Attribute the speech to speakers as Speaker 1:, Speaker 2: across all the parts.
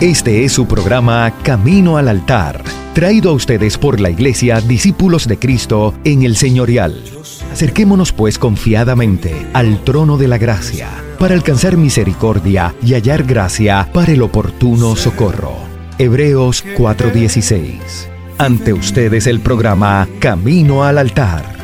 Speaker 1: Este es su programa Camino al Altar, traído a ustedes por la Iglesia Discípulos de Cristo en el Señorial. Acerquémonos pues confiadamente al trono de la gracia para alcanzar misericordia y hallar gracia para el oportuno socorro. Hebreos 4:16. Ante ustedes el programa Camino al Altar.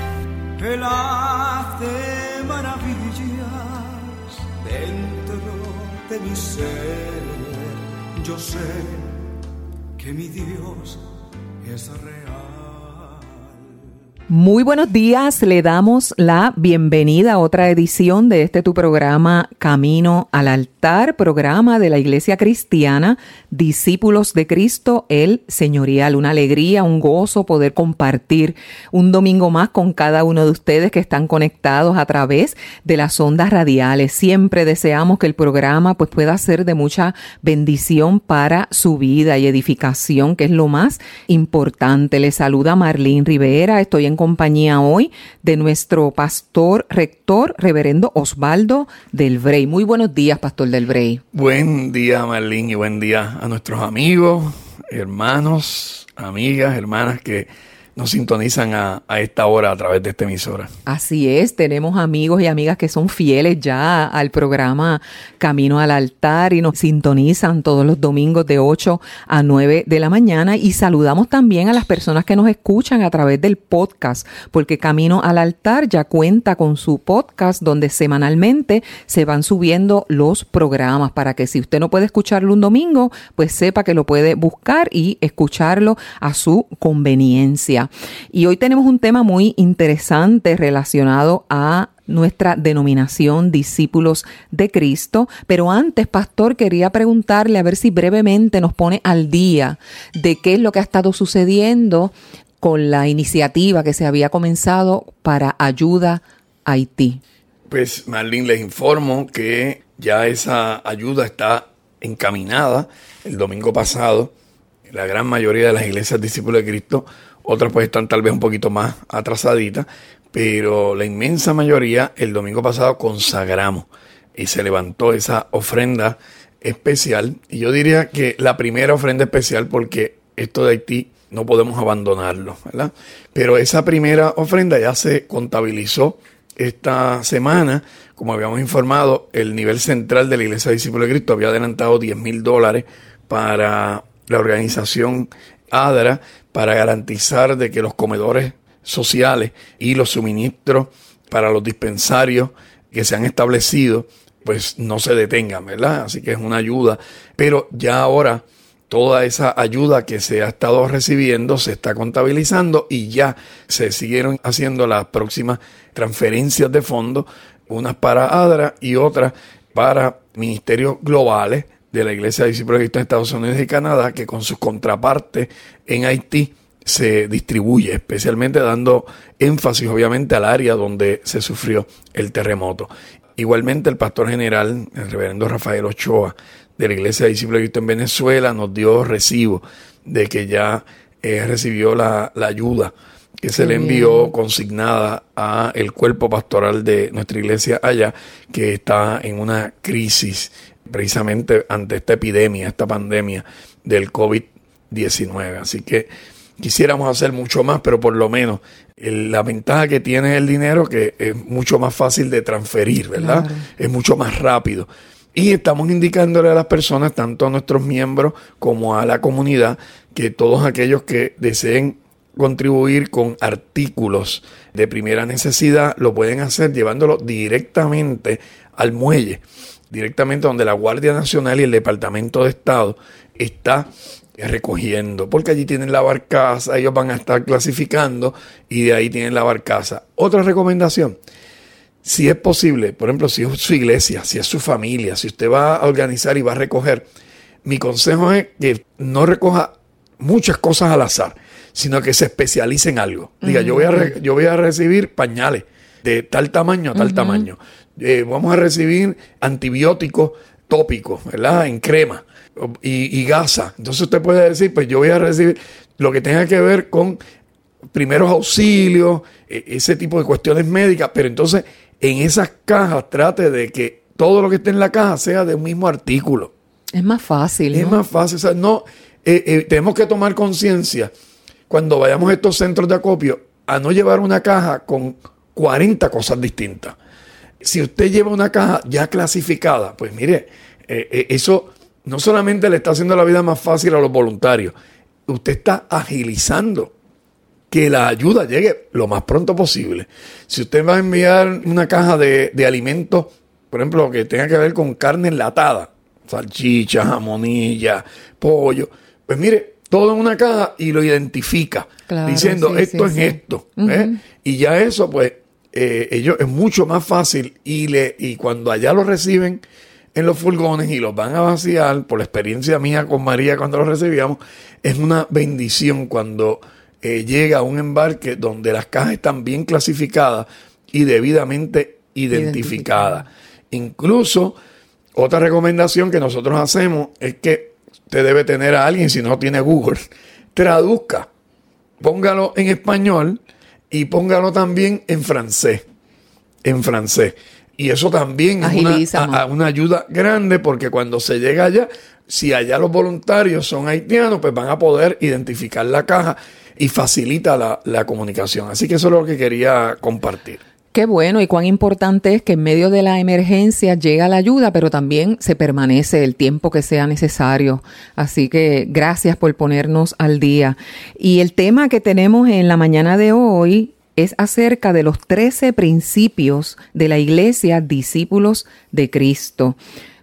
Speaker 2: Muy buenos días, le damos la bienvenida a otra edición de este tu programa Camino al Altar, programa de la Iglesia Cristiana, Discípulos de Cristo, el Señorial. Una alegría, un gozo poder compartir un domingo más con cada uno de ustedes que están conectados a través de las ondas radiales. Siempre deseamos que el programa pues pueda ser de mucha bendición para su vida y edificación, que es lo más importante. Le saluda Marlene Rivera, estoy en compañía hoy de nuestro pastor rector, reverendo Osvaldo Del Brey. Muy buenos días, pastor Del Brey.
Speaker 3: Buen día, Marlene, y buen día a nuestros amigos, hermanos, amigas, hermanas que nos sintonizan a, a, esta hora a través de esta emisora.
Speaker 2: Así es, tenemos amigos y amigas que son fieles ya al programa Camino al Altar y nos sintonizan todos los domingos de 8 a 9 de la mañana y saludamos también a las personas que nos escuchan a través del podcast, porque Camino al Altar ya cuenta con su podcast donde semanalmente se van subiendo los programas para que si usted no puede escucharlo un domingo, pues sepa que lo puede buscar y escucharlo a su conveniencia. Y hoy tenemos un tema muy interesante relacionado a nuestra denominación discípulos de Cristo. Pero antes, pastor, quería preguntarle a ver si brevemente nos pone al día de qué es lo que ha estado sucediendo con la iniciativa que se había comenzado para ayuda a Haití.
Speaker 3: Pues Marlene, les informo que ya esa ayuda está encaminada. El domingo pasado, la gran mayoría de las iglesias discípulos de Cristo otras pues están tal vez un poquito más atrasaditas, pero la inmensa mayoría el domingo pasado consagramos y se levantó esa ofrenda especial. Y yo diría que la primera ofrenda especial porque esto de Haití no podemos abandonarlo, ¿verdad? Pero esa primera ofrenda ya se contabilizó esta semana, como habíamos informado, el nivel central de la Iglesia de Discípulos de Cristo había adelantado 10 mil dólares para la organización ADRA para garantizar de que los comedores sociales y los suministros para los dispensarios que se han establecido pues no se detengan, ¿verdad? Así que es una ayuda. Pero ya ahora toda esa ayuda que se ha estado recibiendo se está contabilizando y ya se siguieron haciendo las próximas transferencias de fondos, unas para ADRA y otras para ministerios globales de la Iglesia de Discípulos de Estados Unidos y Canadá, que con sus contrapartes en Haití se distribuye, especialmente dando énfasis obviamente al área donde se sufrió el terremoto. Igualmente el pastor general, el reverendo Rafael Ochoa, de la Iglesia de Discípulos de Cristo en Venezuela, nos dio recibo de que ya eh, recibió la, la, ayuda que se le envió consignada a el cuerpo pastoral de nuestra iglesia allá, que está en una crisis precisamente ante esta epidemia, esta pandemia del COVID-19. Así que quisiéramos hacer mucho más, pero por lo menos la ventaja que tiene el dinero que es mucho más fácil de transferir, ¿verdad? Claro. Es mucho más rápido. Y estamos indicándole a las personas, tanto a nuestros miembros como a la comunidad, que todos aquellos que deseen contribuir con artículos de primera necesidad lo pueden hacer llevándolo directamente al muelle directamente donde la Guardia Nacional y el Departamento de Estado está recogiendo, porque allí tienen la barcaza, ellos van a estar clasificando y de ahí tienen la barcaza. Otra recomendación, si es posible, por ejemplo, si es su iglesia, si es su familia, si usted va a organizar y va a recoger, mi consejo es que no recoja muchas cosas al azar, sino que se especialice en algo. Diga, yo, voy a yo voy a recibir pañales de tal tamaño a tal tamaño. Eh, vamos a recibir antibióticos tópicos, ¿verdad? En crema y, y, gasa. Entonces usted puede decir, pues yo voy a recibir lo que tenga que ver con primeros auxilios, e, ese tipo de cuestiones médicas, pero entonces en esas cajas trate de que todo lo que esté en la caja sea de un mismo artículo.
Speaker 2: Es más fácil.
Speaker 3: Es más fácil. O sea, no, eh, eh, tenemos que tomar conciencia cuando vayamos a estos centros de acopio a no llevar una caja con 40 cosas distintas. Si usted lleva una caja ya clasificada, pues mire, eh, eso no solamente le está haciendo la vida más fácil a los voluntarios, usted está agilizando que la ayuda llegue lo más pronto posible. Si usted va a enviar una caja de, de alimentos, por ejemplo, que tenga que ver con carne enlatada, salchicha, jamonilla, pollo, pues mire, todo en una caja y lo identifica, diciendo esto es esto. ¿eh? Y ya eso, pues, eh, ellos es mucho más fácil y, le, y cuando allá lo reciben en los furgones y los van a vaciar, por la experiencia mía con María cuando los recibíamos, es una bendición cuando eh, llega a un embarque donde las cajas están bien clasificadas y debidamente identificadas. Incluso, otra recomendación que nosotros hacemos es que usted debe tener a alguien, si no tiene Google, traduzca, póngalo en español y póngalo también en francés. En francés. Y eso también es una, ayuda grande porque cuando se llega allá, si allá los voluntarios son haitianos, pues van a poder identificar la caja y facilita la, la comunicación. Así que eso es lo que quería compartir.
Speaker 2: Qué bueno y cuán importante es que en medio de la emergencia llega la ayuda, pero también se permanece el tiempo que sea necesario. Así que gracias por ponernos al día. Y el tema que tenemos en la mañana de hoy es acerca de los 13 principios de la iglesia discípulos de Cristo.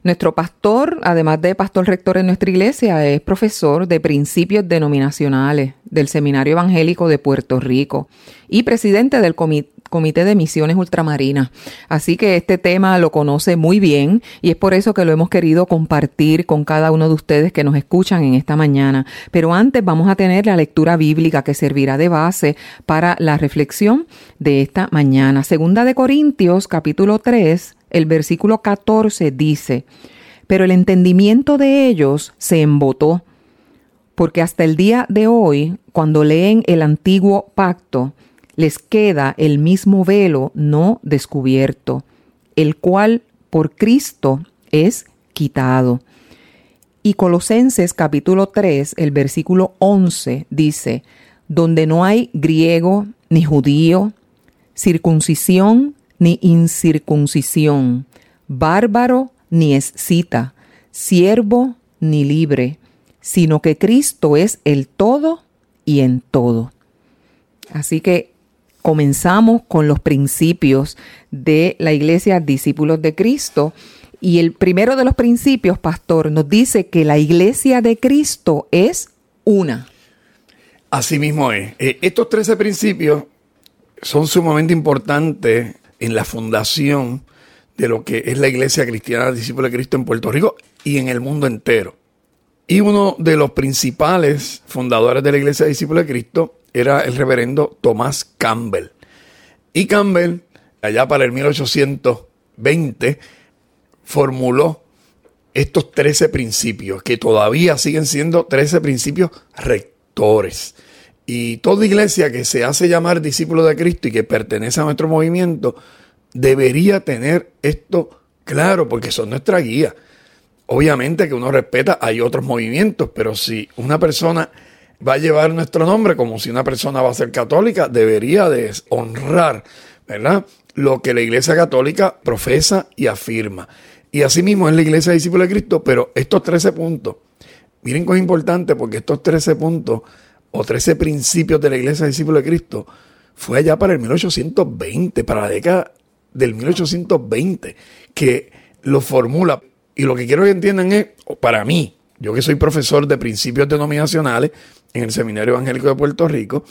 Speaker 2: Nuestro pastor, además de pastor rector en nuestra iglesia, es profesor de principios denominacionales del Seminario Evangélico de Puerto Rico y presidente del Comité de Misiones Ultramarinas. Así que este tema lo conoce muy bien y es por eso que lo hemos querido compartir con cada uno de ustedes que nos escuchan en esta mañana. Pero antes vamos a tener la lectura bíblica que servirá de base para la reflexión de esta mañana. Segunda de Corintios, capítulo 3, el versículo 14 dice, pero el entendimiento de ellos se embotó, porque hasta el día de hoy, cuando leen el antiguo pacto, les queda el mismo velo no descubierto, el cual por Cristo es quitado. Y Colosenses capítulo 3, el versículo 11 dice, donde no hay griego ni judío, circuncisión ni incircuncisión, bárbaro ni escita, siervo ni libre, sino que Cristo es el todo y en todo. Así que comenzamos con los principios de la iglesia discípulos de Cristo. Y el primero de los principios, pastor, nos dice que la iglesia de Cristo es una.
Speaker 3: Así mismo es. Eh, estos 13 principios son sumamente importantes en la fundación de lo que es la iglesia cristiana discípulos de Cristo en Puerto Rico y en el mundo entero. Y uno de los principales fundadores de la iglesia discípulos de Cristo era el reverendo Tomás Campbell. Y Campbell, allá para el 1820, formuló estos 13 principios, que todavía siguen siendo 13 principios rectores. Y toda iglesia que se hace llamar discípulo de Cristo y que pertenece a nuestro movimiento, debería tener esto claro, porque son nuestra guía. Obviamente que uno respeta, hay otros movimientos, pero si una persona va a llevar nuestro nombre como si una persona va a ser católica, debería de honrar, ¿verdad? Lo que la Iglesia Católica profesa y afirma. Y asimismo es la Iglesia Discípula de Cristo, pero estos 13 puntos, miren cuán importante, porque estos 13 puntos o 13 principios de la Iglesia Discípula de Cristo fue allá para el 1820, para la década del 1820, que lo formula. Y lo que quiero que entiendan es, para mí, yo que soy profesor de principios denominacionales, en el Seminario Evangélico de Puerto Rico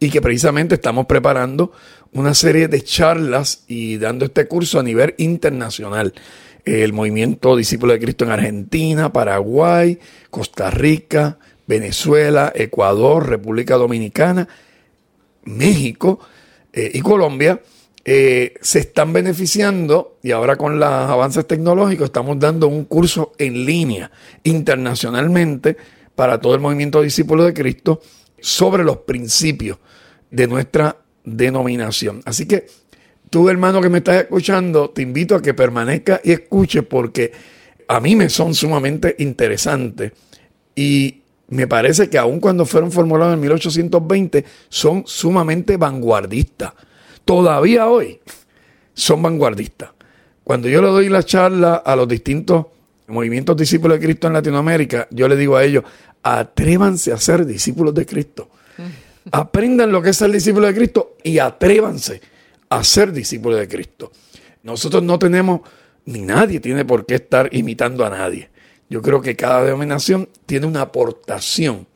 Speaker 3: y que precisamente estamos preparando una serie de charlas y dando este curso a nivel internacional. El movimiento Discípulo de Cristo en Argentina, Paraguay, Costa Rica, Venezuela, Ecuador, República Dominicana, México eh, y Colombia eh, se están beneficiando y ahora con los avances tecnológicos estamos dando un curso en línea internacionalmente para todo el movimiento discípulo de Cristo sobre los principios de nuestra denominación. Así que tú, hermano que me estás escuchando, te invito a que permanezca y escuche porque a mí me son sumamente interesantes y me parece que aun cuando fueron formulados en 1820 son sumamente vanguardistas. Todavía hoy son vanguardistas. Cuando yo le doy la charla a los distintos movimientos discípulos de Cristo en Latinoamérica, yo le digo a ellos, atrévanse a ser discípulos de Cristo. Aprendan lo que es ser discípulo de Cristo y atrévanse a ser discípulos de Cristo. Nosotros no tenemos, ni nadie tiene por qué estar imitando a nadie. Yo creo que cada denominación tiene una aportación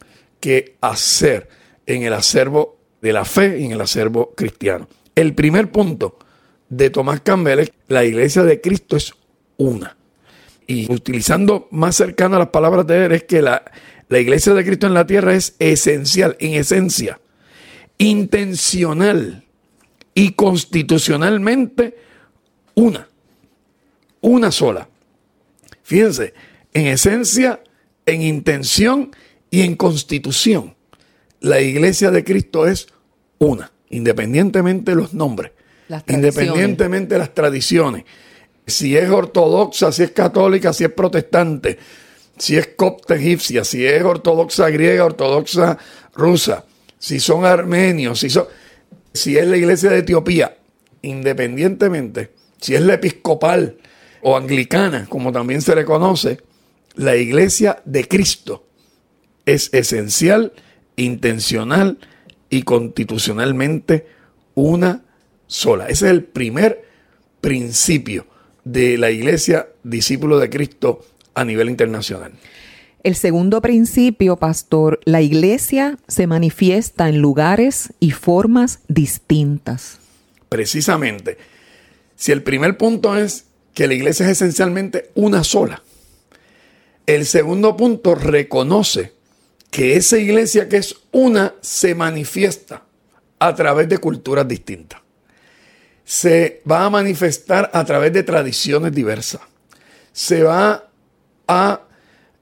Speaker 3: que hacer en el acervo de la fe y en el acervo cristiano. El primer punto de Tomás Campbell es la iglesia de Cristo es una. Y utilizando más cercano a las palabras de él es que la, la iglesia de Cristo en la tierra es esencial, en esencia, intencional y constitucionalmente una. Una sola. Fíjense, en esencia, en intención y en constitución. La iglesia de Cristo es una, independientemente de los nombres, independientemente de las tradiciones. Si es ortodoxa, si es católica, si es protestante, si es copta egipcia, si es ortodoxa griega, ortodoxa rusa, si son armenios, si, son, si es la iglesia de Etiopía, independientemente, si es la episcopal o anglicana, como también se le conoce, la iglesia de Cristo es esencial, intencional y constitucionalmente una sola. Ese es el primer principio de la iglesia discípulo de Cristo a nivel internacional.
Speaker 2: El segundo principio, pastor, la iglesia se manifiesta en lugares y formas distintas.
Speaker 3: Precisamente. Si el primer punto es que la iglesia es esencialmente una sola, el segundo punto reconoce que esa iglesia que es una se manifiesta a través de culturas distintas. Se va a manifestar a través de tradiciones diversas. Se va a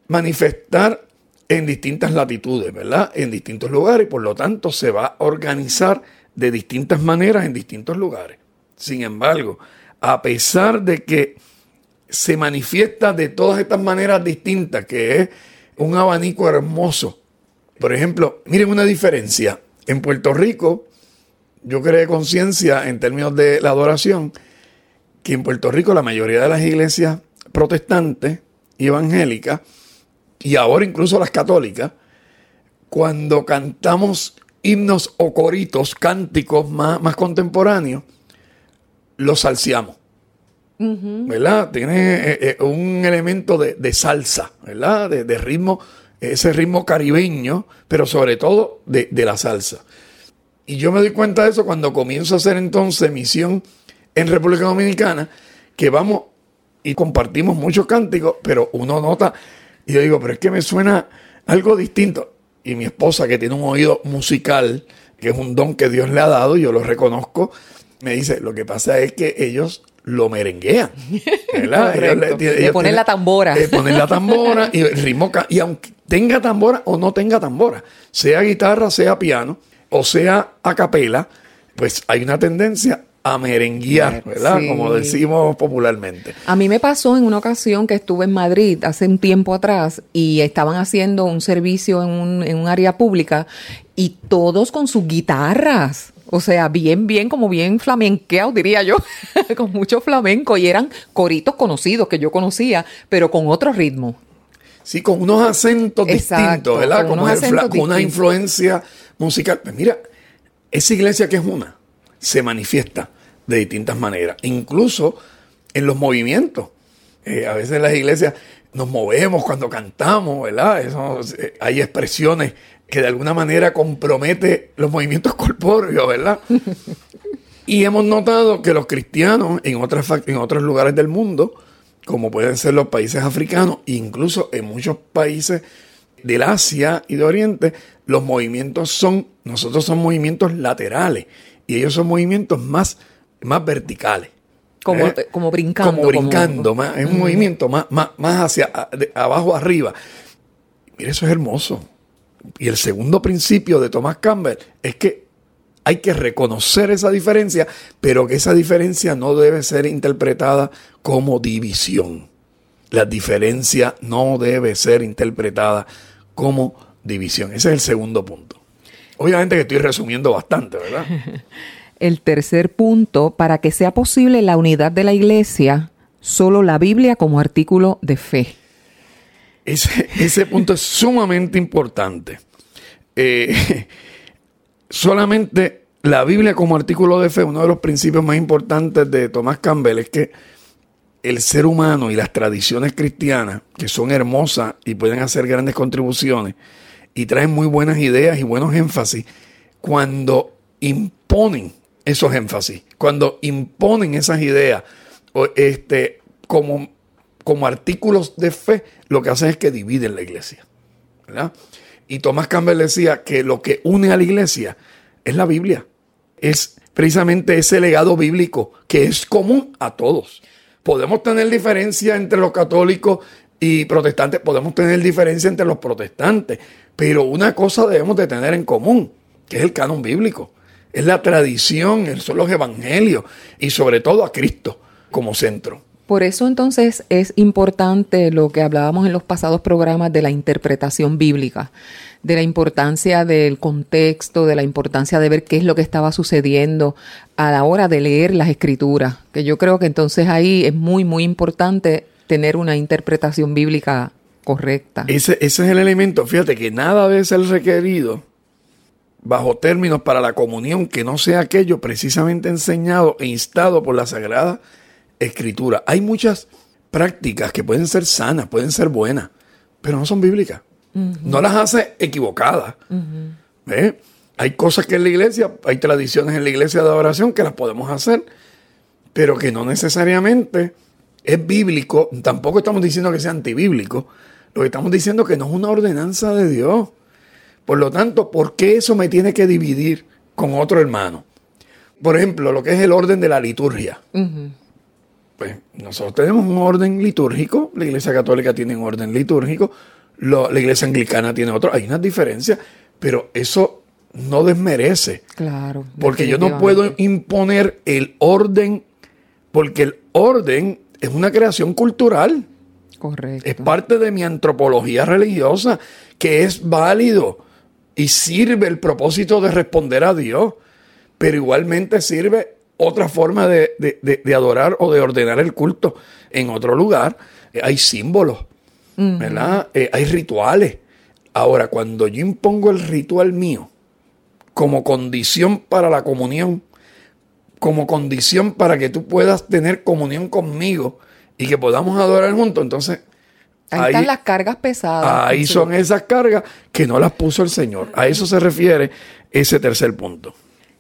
Speaker 3: manifestar en distintas latitudes, ¿verdad? En distintos lugares y por lo tanto se va a organizar de distintas maneras en distintos lugares. Sin embargo, a pesar de que se manifiesta de todas estas maneras distintas, que es un abanico hermoso. Por ejemplo, miren una diferencia. En Puerto Rico, yo creé conciencia en términos de la adoración, que en Puerto Rico la mayoría de las iglesias protestantes y evangélicas, y ahora incluso las católicas, cuando cantamos himnos o coritos, cánticos más, más contemporáneos, los salciamos. ¿Verdad? Tiene eh, eh, un elemento de, salsa, ¿verdad? De, ritmo, ese ritmo caribeño, pero sobre todo de, la salsa. Y yo me doy cuenta de eso cuando comienzo a hacer entonces misión en República Dominicana, que vamos y compartimos muchos cánticos, pero uno nota, y yo digo, pero es que me suena algo distinto. Y mi esposa, que tiene un oído musical, que es un don que Dios le ha dado, yo lo reconozco, me dice, lo que pasa es que ellos lo merenguean. ¿verdad?
Speaker 2: le, ponen la tambora.
Speaker 3: Le ponen la tambora y el ritmo. Y aunque tenga tambora o no tenga tambora, sea guitarra, sea piano o sea a capela, pues hay una tendencia a merenguear, ¿verdad? Como decimos popularmente.
Speaker 2: A mí me pasó en una ocasión que estuve en Madrid hace un tiempo atrás y estaban haciendo un servicio en un, en un área pública y todos con sus guitarras. O sea, bien, bien, como bien flamenqueado, diría yo, con mucho flamenco. Y eran coritos conocidos que yo conocía, pero con otro ritmo.
Speaker 3: Sí, con unos acentos distintos, ¿verdad? Con, con una influencia musical. Pues mira, esa iglesia que es una, se manifiesta de distintas maneras, incluso en los movimientos. Eh, a veces en las iglesias nos movemos cuando cantamos, ¿verdad? Eso, eh, hay expresiones que de alguna manera compromete los movimientos corpóreos, ¿verdad? y hemos notado que los cristianos en, otras, en otros lugares del mundo, como pueden ser los países africanos, incluso en muchos países del Asia y de Oriente, los movimientos son, nosotros son movimientos laterales y ellos son movimientos más, más verticales.
Speaker 2: Como, ¿eh? como brincando.
Speaker 3: Como brincando, Más, es un movimiento más, más, más hacia abajo arriba. Mira, eso es hermoso. Y el segundo principio de Thomas Campbell es que hay que reconocer esa diferencia, pero que esa diferencia no debe ser interpretada como división. La diferencia no debe ser interpretada como división. Ese es el segundo punto. Obviamente que estoy resumiendo bastante, ¿verdad?
Speaker 2: el tercer punto, para que sea posible la unidad de la iglesia, solo la Biblia como artículo de fe.
Speaker 3: Ese, ese punto es sumamente importante. Eh, solamente la Biblia como artículo de fe, uno de los principios más importantes de Tomás Campbell es que el ser humano y las tradiciones cristianas, que son hermosas y pueden hacer grandes contribuciones y traen muy buenas ideas y buenos énfasis, cuando imponen esos énfasis, cuando imponen esas ideas este, como, como artículos de fe, lo que hacen es que dividen la iglesia. Y Tomás Campbell decía que lo que une a la iglesia es la Biblia es precisamente ese legado bíblico que es común a todos. Podemos tener diferencia entre los católicos y protestantes, podemos tener diferencia entre los protestantes, pero una cosa debemos de tener en común, que es el canon bíblico, es la tradición, son los evangelios y sobre todo a Cristo como centro.
Speaker 2: Por eso entonces es importante lo que hablábamos en los pasados programas de la interpretación bíblica de la importancia del contexto, de la importancia de ver qué es lo que estaba sucediendo a la hora de leer las escrituras, que yo creo que entonces ahí es muy, muy importante tener una interpretación bíblica correcta.
Speaker 3: Ese, ese es el elemento, fíjate que nada debe ser requerido bajo términos para la comunión que no sea aquello precisamente enseñado e instado por la Sagrada Escritura. Hay muchas prácticas que pueden ser sanas, pueden ser buenas, pero no son bíblicas. No las hace equivocadas. Hay cosas que en la iglesia, hay tradiciones en la iglesia de adoración que las podemos hacer, pero que no necesariamente es bíblico. Tampoco estamos diciendo que sea antibíblico. Lo que estamos diciendo es que no es una ordenanza de Dios. Por lo tanto, ¿por qué eso me tiene que dividir con otro hermano? Por ejemplo, lo que es el orden de la liturgia. Pues nosotros tenemos un orden litúrgico, la Iglesia Católica tiene un orden litúrgico, la iglesia anglicana tiene otro. Hay unas diferencias, pero eso no desmerece.
Speaker 2: Claro.
Speaker 3: Porque yo no puedo imponer el orden, porque el orden es una creación cultural.
Speaker 2: Correcto.
Speaker 3: Es parte de mi antropología religiosa, que es válido y sirve el propósito de responder a Dios, pero igualmente sirve otra forma de, de adorar o de ordenar el culto en otro lugar. Hay símbolos ¿verdad? Eh, hay rituales. Ahora, cuando yo impongo el ritual mío como condición para la comunión, como condición para que tú puedas tener comunión conmigo y que podamos adorar juntos, entonces...
Speaker 2: Ahí, están las cargas pesadas.
Speaker 3: Ahí son esas cargas que no las puso el Señor. A eso se refiere ese tercer punto.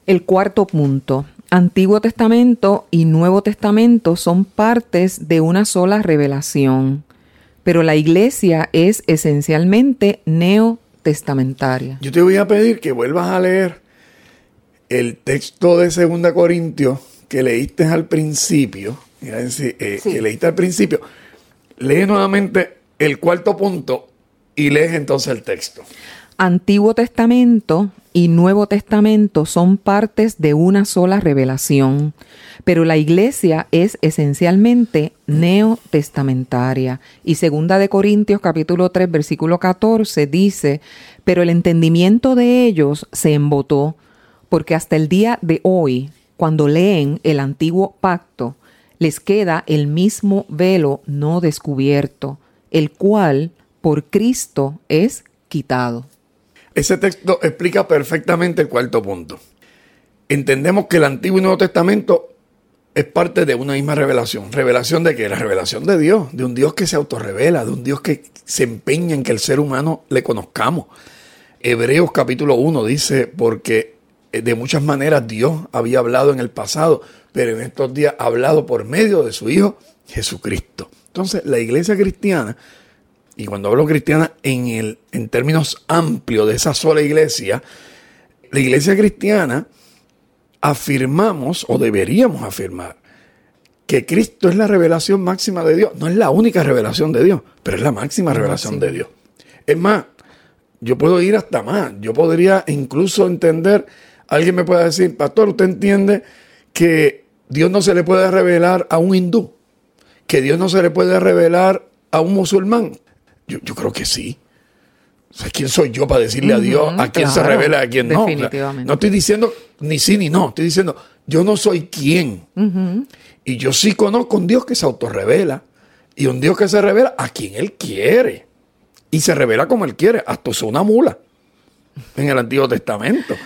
Speaker 2: El cuarto punto. Antiguo Testamento y Nuevo Testamento son partes de una sola revelación pero la iglesia es esencialmente neotestamentaria.
Speaker 3: Yo te voy a pedir que vuelvas a leer el texto de 2 Corintios que leíste al principio, eh, que leíste al principio, lee nuevamente el cuarto punto y lees entonces el texto.
Speaker 2: Antiguo Testamento y Nuevo Testamento son partes de una sola revelación, pero la iglesia es esencialmente neotestamentaria. Y segunda de Corintios capítulo 3 versículo 14 dice, pero el entendimiento de ellos se embotó, porque hasta el día de hoy, cuando leen el antiguo pacto, les queda el mismo velo no descubierto, el cual por Cristo es quitado.
Speaker 3: Ese texto explica perfectamente el cuarto punto. Entendemos que el Antiguo y Nuevo Testamento es parte de una misma revelación. ¿Revelación de qué? La revelación de Dios, de un Dios que se autorrevela, de un Dios que se empeña en que el ser humano le conozcamos. Hebreos capítulo 1 dice, porque eh, de muchas maneras Dios había hablado en el pasado, pero en estos días ha hablado por medio de su Hijo Jesucristo. Entonces, la iglesia cristiana, y cuando hablo cristiana en, el, en términos amplios de esa sola iglesia, la iglesia cristiana afirmamos o deberíamos afirmar que Cristo es la revelación máxima de Dios. No es la única revelación de Dios, pero es la máxima revelación de Dios. Es más, yo puedo ir hasta más. Yo podría incluso entender, alguien me puede decir, pastor, usted entiende que Dios no se le puede revelar a un hindú, que Dios no se le puede revelar a un musulmán? Yo, yo creo que sí. ¿quién soy yo para decirle a Dios a quién se revela y a quién no?
Speaker 2: Definitivamente.
Speaker 3: no estoy diciendo ni sí ni no, estoy diciendo yo no soy quién. Y yo sí conozco un Dios que se autorrevela y un Dios que se revela a quien Él quiere. Y se revela como Él quiere, hasta usó una mula en el Antiguo Testamento.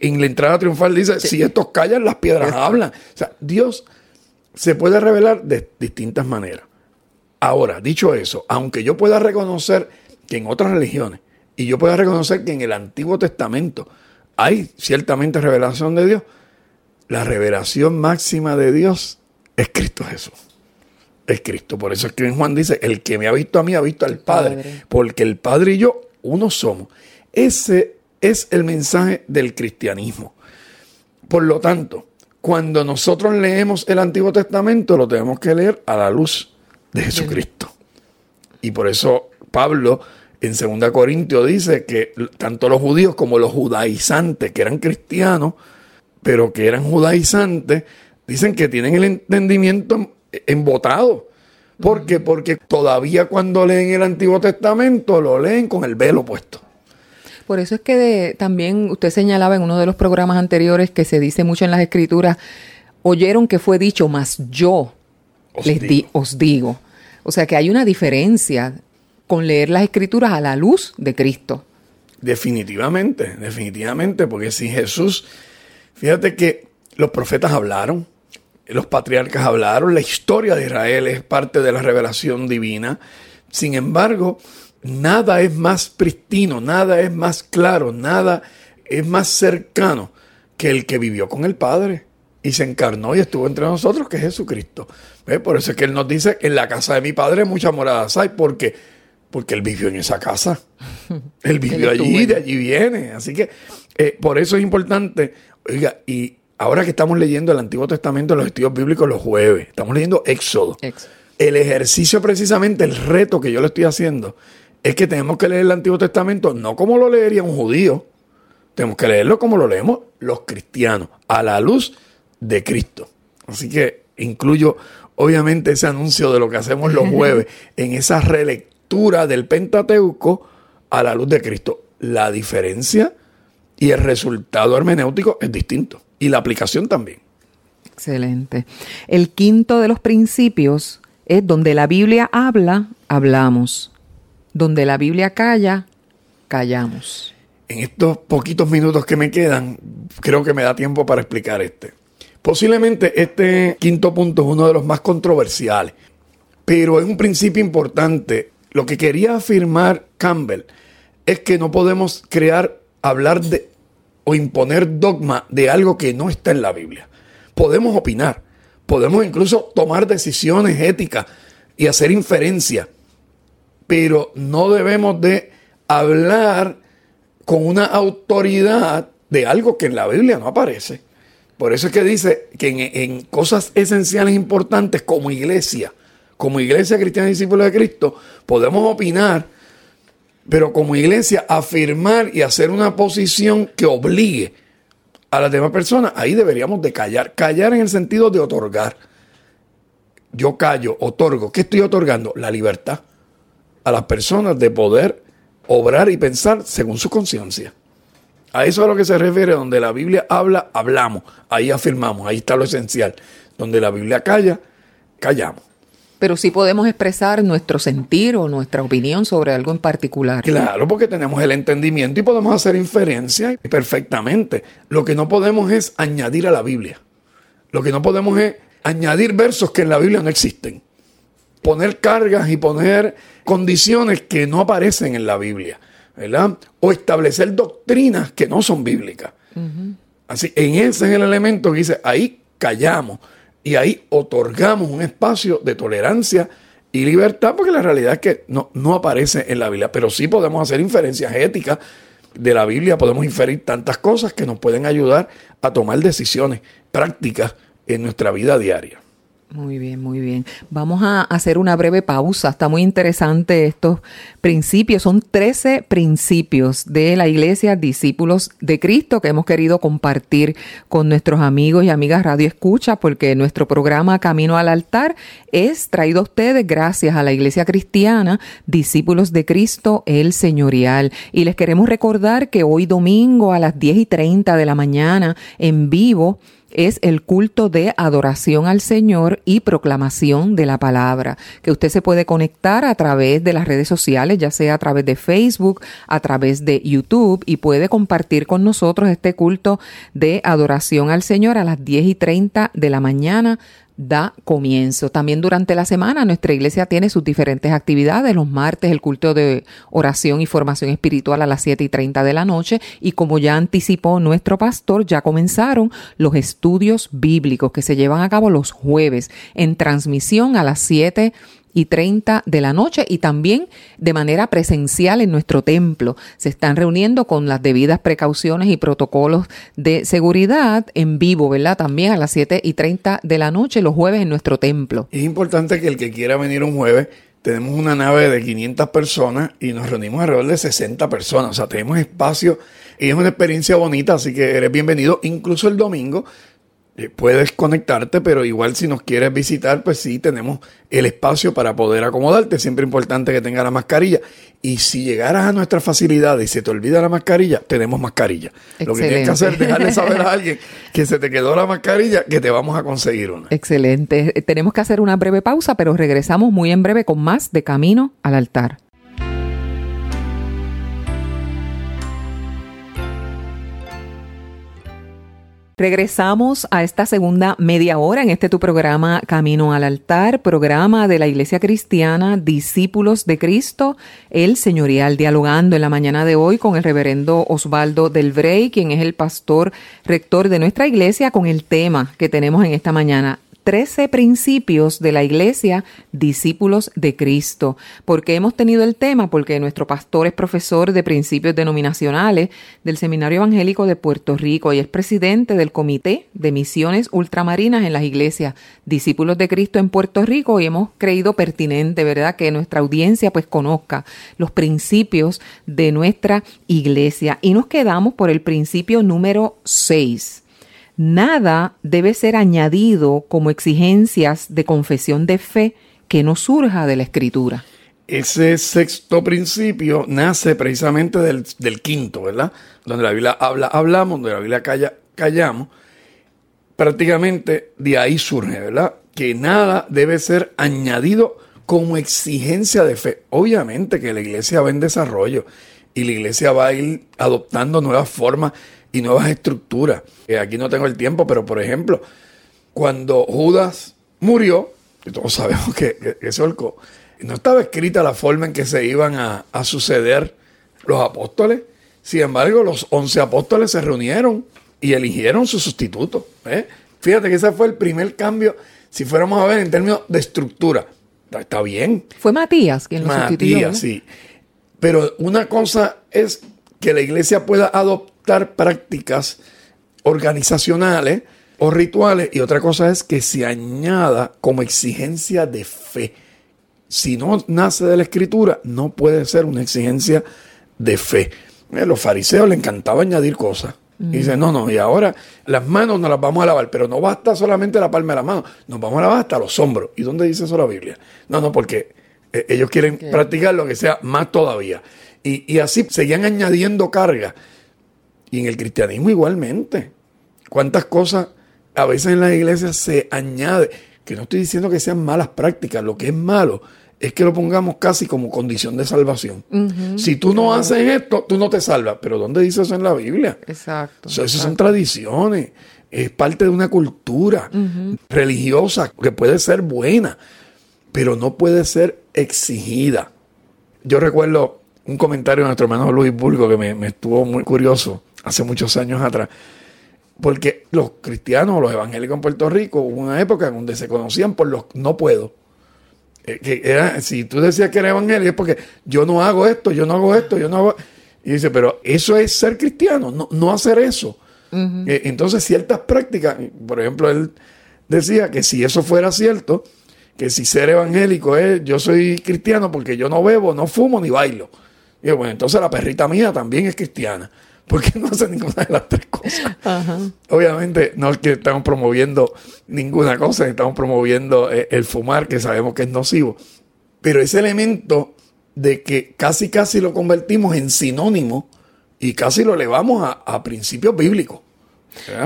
Speaker 3: En la entrada triunfal dice, si estos callan, las piedras hablan. O sea, Dios se puede revelar de distintas maneras. Ahora, dicho eso, aunque yo pueda reconocer que en otras religiones y yo puedo reconocer que en el Antiguo Testamento hay ciertamente revelación de Dios. La revelación máxima de Dios es Cristo Jesús. Es Cristo. Por eso es que en Juan dice, el que me ha visto a mí ha visto al Padre. Porque el Padre y yo uno somos. Ese es el mensaje del cristianismo. Por lo tanto, cuando nosotros leemos el Antiguo Testamento, lo tenemos que leer a la luz de Jesucristo. Y por eso Pablo en 2 Corintios dice que tanto los judíos como los judaizantes, que eran cristianos, pero que eran judaizantes, dicen que tienen el entendimiento embotado. ¿Por qué? Porque todavía cuando leen el Antiguo Testamento lo leen con el velo puesto.
Speaker 2: Por eso es que también usted señalaba en uno de los programas anteriores que se dice mucho en las escrituras, oyeron que fue dicho, más yo les Di, os digo. O sea que hay una diferencia con leer las escrituras a la luz de Cristo.
Speaker 3: Definitivamente, definitivamente, porque si Jesús, fíjate que los profetas hablaron, los patriarcas hablaron, la historia de Israel es parte de la revelación divina. Sin embargo, nada es más pristino, nada es más claro, nada es más cercano que el que vivió con el Padre y se encarnó y estuvo entre nosotros, que es Jesucristo. Por eso es que Él nos dice, en la casa de mi Padre muchas moradas hay, porque porque él vivió en esa casa. Él vivió allí, de allí viene. Así que eh, por eso es importante, oiga, y ahora que estamos leyendo el Antiguo Testamento en los estudios bíblicos los jueves, estamos leyendo Éxodo. El ejercicio precisamente, el reto que yo le estoy haciendo, es que tenemos que leer el Antiguo Testamento no como lo leería un judío, tenemos que leerlo como lo leemos los cristianos, a la luz de Cristo. Así que incluyo obviamente ese anuncio de lo que hacemos los jueves en esa relectura del Pentateuco a la luz de Cristo. La diferencia y el resultado hermenéutico es distinto. Y la aplicación también.
Speaker 2: Excelente. El quinto de los principios es donde la Biblia habla, hablamos. Donde la Biblia calla, callamos.
Speaker 3: En estos poquitos minutos que me quedan, creo que me da tiempo para explicar este. Posiblemente este quinto punto es uno de los más controversiales, pero es un principio importante lo que quería afirmar Campbell es que no podemos crear, hablar de o imponer dogma de algo que no está en la Biblia. Podemos opinar, podemos incluso tomar decisiones éticas y hacer inferencias, pero no debemos de hablar con una autoridad de algo que en la Biblia no aparece. Por eso es que dice que en, cosas esenciales importantes como iglesia, como iglesia cristiana discípulos de Cristo, podemos opinar, pero como iglesia afirmar y hacer una posición que obligue a las demás personas, ahí deberíamos de callar. Callar en el sentido de otorgar. Yo callo, otorgo. ¿Qué estoy otorgando? La libertad a las personas de poder obrar y pensar según su conciencia. A eso es a lo que se refiere, donde la Biblia habla, hablamos, ahí afirmamos, ahí está lo esencial. Donde la Biblia calla, callamos
Speaker 2: pero sí podemos expresar nuestro sentir o nuestra opinión sobre algo en particular.
Speaker 3: Claro, porque tenemos el entendimiento y podemos hacer inferencia perfectamente. Lo que no podemos es añadir a la Biblia. Lo que no podemos es añadir versos que en la Biblia no existen. Poner cargas y poner condiciones que no aparecen en la Biblia, ¿verdad? O establecer doctrinas que no son bíblicas. Así, en ese es el elemento que dice, ahí callamos y ahí otorgamos un espacio de tolerancia y libertad, porque la realidad es que no, no aparece en la Biblia, pero sí podemos hacer inferencias éticas de la Biblia, podemos inferir tantas cosas que nos pueden ayudar a tomar decisiones prácticas en nuestra vida diaria.
Speaker 2: Muy bien, muy bien. Vamos a hacer una breve pausa. Está muy interesante estos principios. Son 13 principios de la Iglesia Discípulos de Cristo que hemos querido compartir con nuestros amigos y amigas Radio Escucha porque nuestro programa Camino al Altar es traído a ustedes gracias a la Iglesia Cristiana Discípulos de Cristo el Señorial. Y les queremos recordar que hoy domingo a las 10 y 30 de la mañana en vivo es el culto de adoración al Señor y proclamación de la palabra, que usted se puede conectar a través de las redes sociales, ya sea a través de Facebook, a través de YouTube, y puede compartir con nosotros este culto de adoración al Señor a las 10 y 30 de la mañana da comienzo. También durante la semana nuestra iglesia tiene sus diferentes actividades. Los martes el culto de oración y formación espiritual a las 7 y 30 de la noche. Y como ya anticipó nuestro pastor, ya comenzaron los estudios bíblicos que se llevan a cabo los jueves en transmisión a las 7 y 30 de la noche y también de manera presencial en nuestro templo. Se están reuniendo con las debidas precauciones y protocolos de seguridad en vivo, ¿verdad? También a las 7 y 30 de la noche los jueves en nuestro templo.
Speaker 3: Es importante que el que quiera venir un jueves, tenemos una nave de 500 personas y nos reunimos alrededor de 60 personas. O sea, tenemos espacio y es una experiencia bonita, así que eres bienvenido. Incluso el domingo eh, puedes conectarte, pero igual si nos quieres visitar, pues sí, tenemos el espacio para poder acomodarte. Siempre importante que tenga la mascarilla. Y si llegaras a nuestra facilidad y se te olvida la mascarilla, tenemos mascarilla. Lo que tienes que hacer es dejarle saber a alguien que se te quedó la mascarilla, que te vamos a conseguir una.
Speaker 2: Excelente. Tenemos que hacer una breve pausa, pero regresamos muy en breve con más de Camino al Altar. Regresamos a esta segunda media hora en este tu programa Camino al Altar, programa de la Iglesia Cristiana Discípulos de Cristo, el señorial, dialogando en la mañana de hoy con el reverendo Osvaldo del Brey, quien es el pastor rector de nuestra iglesia, con el tema que tenemos en esta mañana, 13 principios de la iglesia, discípulos de Cristo. ¿Por qué hemos tenido el tema? Porque nuestro pastor es profesor de principios denominacionales del Seminario Evangélico de Puerto Rico y es presidente del Comité de Misiones Ultramarinas en las iglesias Discípulos de Cristo en Puerto Rico y hemos creído pertinente, ¿verdad?, que nuestra audiencia pues conozca los principios de nuestra iglesia. Y nos quedamos por el principio número 6 Nada debe ser añadido como exigencias de confesión de fe que no surja de la escritura.
Speaker 3: Ese sexto principio nace precisamente del, quinto, ¿verdad? Donde la Biblia habla, hablamos, donde la Biblia calla, callamos. Prácticamente de ahí surge, ¿verdad? Que nada debe ser añadido como exigencia de fe. Obviamente que la iglesia va en desarrollo y la iglesia va a ir adoptando nuevas formas y nuevas estructuras. Eh, aquí no tengo el tiempo, pero por ejemplo, cuando Judas murió, y todos sabemos que, que, no estaba escrita la forma en que se iban a, suceder los apóstoles. Sin embargo, los once apóstoles se reunieron y eligieron su sustituto. ¿eh? Fíjate que ese fue el primer cambio, si fuéramos a ver en términos de estructura. Está, bien.
Speaker 2: Fue Matías quien lo sustituyó.
Speaker 3: Matías, sí. Pero una cosa es que la iglesia pueda adoptar prácticas organizacionales o rituales y otra cosa es que se añada como exigencia de fe. Si no nace de la escritura, no puede ser una exigencia de fe. A eh, los fariseos les encantaba añadir cosas. Y dicen, no, no, y ahora las manos nos las vamos a lavar, pero no basta solamente la palma de la mano, nos vamos a lavar hasta los hombros. ¿Y dónde dice eso la Biblia? No, no, porque eh, ellos quieren practicar lo que sea más todavía. Y, y así seguían añadiendo carga y en el cristianismo igualmente. ¿Cuántas cosas a veces en las iglesias se añade? Que no estoy diciendo que sean malas prácticas, lo que es malo es que lo pongamos casi como condición de salvación. si tú no haces esto, tú no te salvas. Pero ¿dónde dice eso en la Biblia?
Speaker 2: Exacto.
Speaker 3: Esas son tradiciones, es parte de una cultura religiosa que puede ser buena, pero no puede ser exigida. Yo recuerdo un comentario de nuestro hermano Luis Bulgo que me estuvo muy curioso hace muchos años atrás. Porque los cristianos, los evangélicos en Puerto Rico, hubo una época en donde se conocían por los no puedo. Eh, que era, si tú decías que era evangélico es porque yo no hago esto, yo no hago esto, yo no hago. Y dice, pero eso es ser cristiano, no, hacer eso. Eh, entonces, ciertas prácticas, por ejemplo, él decía que si eso fuera cierto, que si ser evangélico es yo soy cristiano porque yo no bebo, no fumo ni bailo. Y bueno, entonces la perrita mía también es cristiana. Porque no hace ninguna de las tres cosas. Obviamente no es que estamos promoviendo ninguna cosa, estamos promoviendo eh, el fumar, que sabemos que es nocivo. Pero ese elemento de que casi casi lo convertimos en sinónimo y casi lo elevamos a, a principios bíblicos.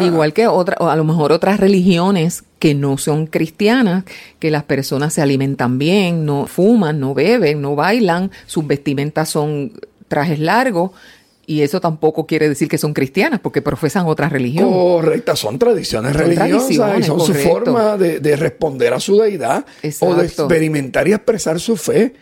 Speaker 2: Igual que otra, a lo mejor otras religiones que no son cristianas, que las personas se alimentan bien, no fuman, no beben, no bailan, sus vestimentas son trajes largos, y eso tampoco quiere decir que son cristianas, porque profesan otra religión.
Speaker 3: Correcta, son tradiciones religiosas y son su forma de, responder a su deidad o de experimentar y expresar su fe,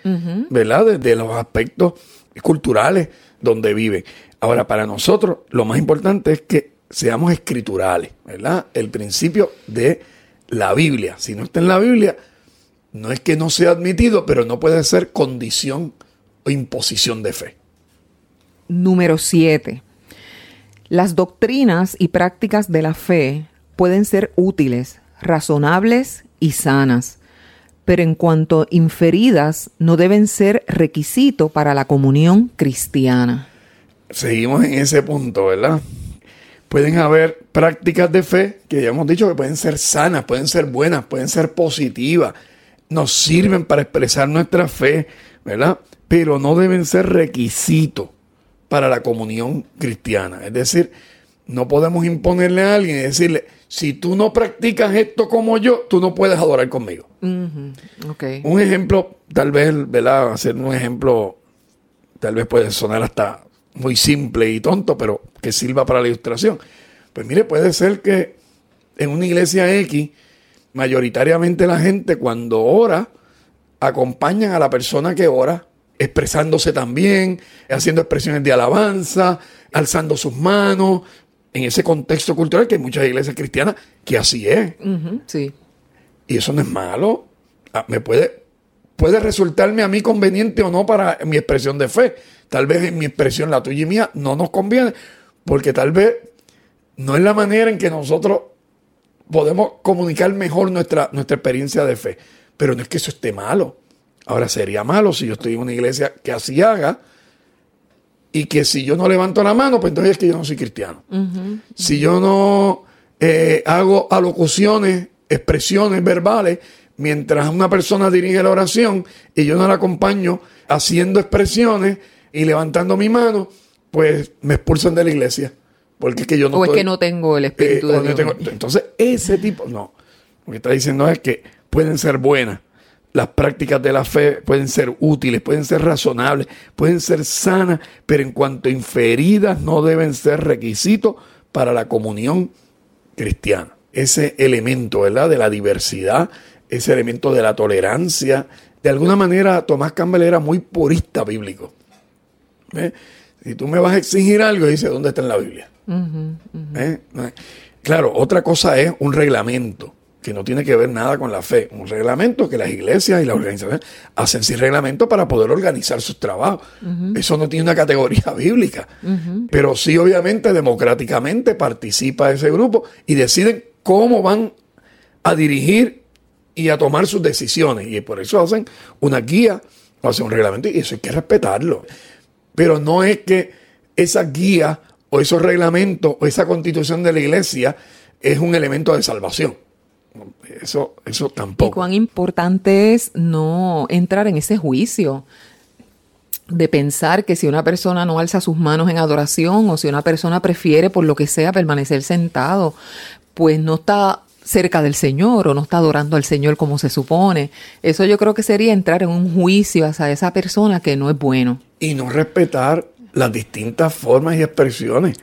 Speaker 3: ¿verdad? Desde los aspectos culturales donde viven. Ahora, para nosotros, lo más importante es que seamos escriturales, ¿verdad? El principio de la Biblia. Si no está en la Biblia, no es que no sea admitido, pero no puede ser condición o imposición de fe.
Speaker 2: Número 7. Las doctrinas y prácticas de la fe pueden ser útiles, razonables y sanas, pero en cuanto inferidas no deben ser requisito para la comunión cristiana.
Speaker 3: Seguimos en ese punto, ¿verdad? Pueden haber prácticas de fe que ya hemos dicho que pueden ser sanas, pueden ser buenas, pueden ser positivas, nos sirven para expresar nuestra fe, ¿verdad? Pero no deben ser requisitos para la comunión cristiana. Es decir, no podemos imponerle a alguien y decirle, si tú no practicas esto como yo, tú no puedes adorar conmigo. Un ejemplo, tal vez, ¿verdad? Hacer un ejemplo, tal vez puede sonar hasta muy simple y tonto, pero que sirva para la ilustración. Pues mire, puede ser que en una iglesia X, mayoritariamente la gente cuando ora, acompañan a la persona que ora expresándose también, haciendo expresiones de alabanza, alzando sus manos, en ese contexto cultural que hay muchas iglesias cristianas que así es.
Speaker 2: sí.
Speaker 3: Y eso no es malo. Ah, me puede, puede resultarme a mí conveniente o no para mi expresión de fe. Tal vez en mi expresión, la tuya y mía, no nos conviene, porque tal vez no es la manera en que nosotros podemos comunicar mejor nuestra, nuestra experiencia de fe. Pero no es que eso esté malo. Ahora sería malo si yo estoy en una iglesia que así haga y que si yo no levanto la mano, pues entonces es que yo no soy cristiano. Si yo no eh, hago alocuciones, expresiones verbales, mientras una persona dirige la oración y yo no la acompaño haciendo expresiones y levantando mi mano, pues me expulsan de la iglesia. Porque es que yo no
Speaker 2: O es que no tengo el espíritu
Speaker 3: eh, de Dios. entonces, ese tipo, no. Lo que está diciendo es que pueden ser buenas, las prácticas de la fe pueden ser útiles, pueden ser razonables, pueden ser sanas, pero en cuanto inferidas no deben ser requisitos para la comunión cristiana. Ese elemento, ¿verdad? De la diversidad, ese elemento de la tolerancia. De alguna manera, Tomás Campbell era muy purista bíblico. Si tú me vas a exigir algo, dice, ¿dónde está en la Biblia? ¿Eh? Claro, otra cosa es un reglamento que no tiene que ver nada con la fe. Un reglamento que las iglesias y las organizaciones hacen sin reglamento para poder organizar sus trabajos. Eso no tiene una categoría bíblica. Pero sí, obviamente, democráticamente participa ese grupo y deciden cómo van a dirigir y a tomar sus decisiones. Y por eso hacen una guía o hacen un reglamento y eso hay que respetarlo. Pero no es que esa guía o esos reglamentos o esa constitución de la iglesia es un elemento de salvación. Eso, eso tampoco.
Speaker 2: Y cuán importante es no entrar en ese juicio de pensar que si una persona no alza sus manos en adoración o si una persona prefiere por lo que sea permanecer sentado, pues no está cerca del Señor o no está adorando al Señor como se supone. Eso yo creo que sería entrar en un juicio hacia esa persona que no es bueno.
Speaker 3: Y no respetar las distintas formas y expresiones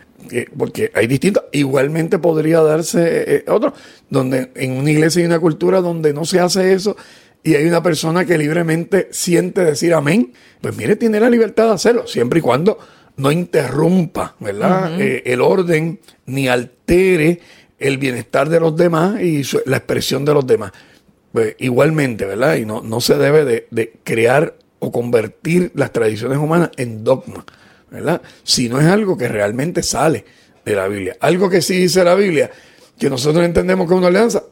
Speaker 3: porque hay distintos, igualmente podría darse eh, otro, donde en una iglesia hay una cultura donde no se hace eso y hay una persona que libremente siente decir amén, pues mire, tiene la libertad de hacerlo, siempre y cuando no interrumpa, ¿verdad? Eh, el orden ni altere el bienestar de los demás y la expresión de los demás. Pues igualmente, ¿verdad? Y no, no se debe de, de crear o convertir las tradiciones humanas en dogma. ¿verdad? Si no es algo que realmente sale de la Biblia. Algo que sí dice la Biblia, que nosotros entendemos que es una alianza,